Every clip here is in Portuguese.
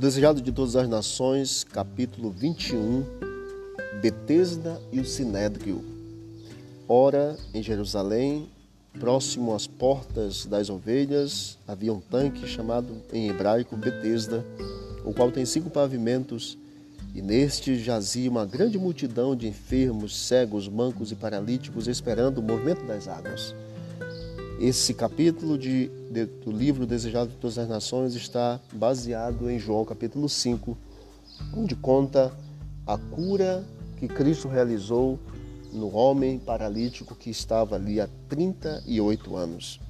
O Desejado de Todas as Nações, capítulo 21, Betesda e o Sinédrio. Ora, em Jerusalém, próximo às portas das ovelhas, havia um tanque chamado em hebraico Betesda, o qual tem cinco pavimentos, e neste jazia uma grande multidão de enfermos, cegos, mancos e paralíticos esperando o movimento das águas. Esse capítulo de, de, do livro Desejado de Todas as Nações está baseado em João capítulo 5, onde conta a cura que Cristo realizou no homem paralítico que estava ali há 38 anos.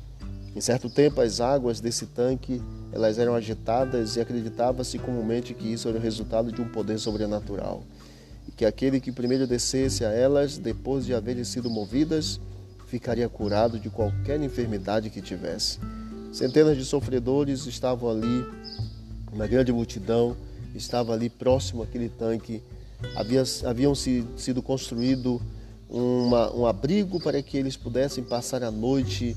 Em certo tempo, as águas desse tanque elas eram agitadas e acreditava-se comumente que isso era o resultado de um poder sobrenatural e que aquele que primeiro descesse a elas, depois de haverem sido movidas, ficaria curado de qualquer enfermidade que tivesse. Centenas de sofredores estavam ali, uma grande multidão estava ali próximo àquele tanque. Havia, haviam se, sido construído uma, um abrigo para que eles pudessem passar a noite,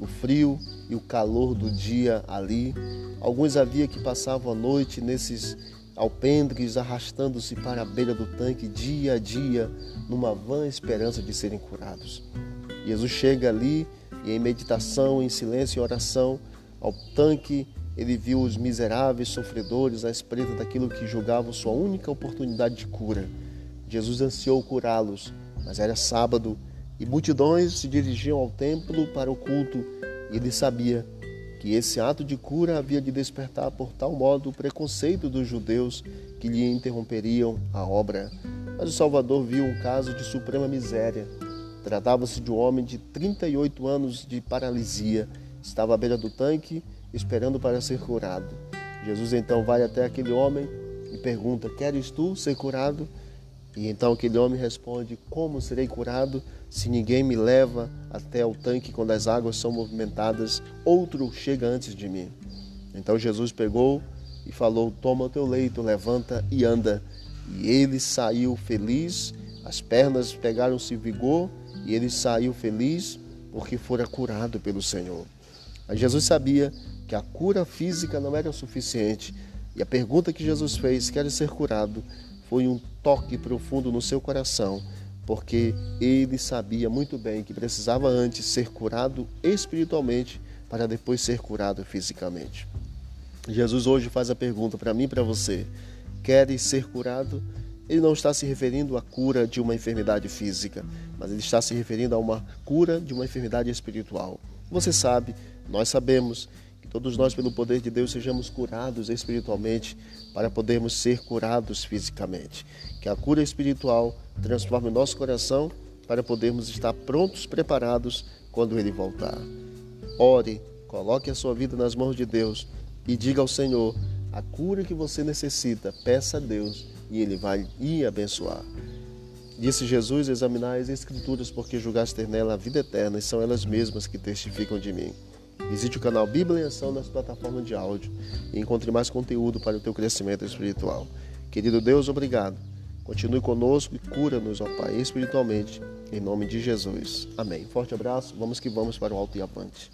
o frio e o calor do dia ali. Alguns havia que passavam a noite nesses alpendres, arrastando-se para a beira do tanque dia a dia, numa vã esperança de serem curados. Jesus chega ali e em meditação, em silêncio e oração, ao tanque, ele viu os miseráveis sofredores à espreita daquilo que julgavam sua única oportunidade de cura. Jesus ansiou curá-los, mas era sábado e multidões se dirigiam ao templo para o culto, e ele sabia que esse ato de cura havia de despertar por tal modo o preconceito dos judeus que lhe interromperiam a obra. Mas o Salvador viu um caso de suprema miséria Tratava-se de um homem de 38 anos de paralisia. Estava à beira do tanque, esperando para ser curado. Jesus então vai até aquele homem e pergunta: Queres tu ser curado? E então aquele homem responde: Como serei curado se ninguém me leva até o tanque quando as águas são movimentadas? Outro chega antes de mim. Então Jesus pegou e falou: Toma o teu leito, levanta e anda. E ele saiu feliz, as pernas pegaram-se vigor e ele saiu feliz porque fora curado pelo Senhor. Mas Jesus sabia que a cura física não era o suficiente e a pergunta que Jesus fez, quer ser curado, foi um toque profundo no seu coração, porque ele sabia muito bem que precisava antes ser curado espiritualmente para depois ser curado fisicamente. Jesus hoje faz a pergunta para mim e para você: queres ser curado? Ele não está se referindo à cura de uma enfermidade física, mas ele está se referindo a uma cura de uma enfermidade espiritual. Você sabe, nós sabemos que todos nós, pelo poder de Deus, sejamos curados espiritualmente para podermos ser curados fisicamente. Que a cura espiritual transforme nosso coração para podermos estar prontos, preparados quando ele voltar. Ore, coloque a sua vida nas mãos de Deus e diga ao Senhor a cura que você necessita. Peça a Deus e Ele vai lhe abençoar. Disse Jesus: Examinai as Escrituras, porque julgaste ter nela a vida eterna, e são elas mesmas que testificam de mim. Visite o canal Bíblia em Ação nas plataformas de áudio e encontre mais conteúdo para o teu crescimento espiritual. Querido Deus, obrigado. Continue conosco e cura-nos, ó Pai, espiritualmente, em nome de Jesus. Amém. Forte abraço, vamos que vamos para o alto e avante.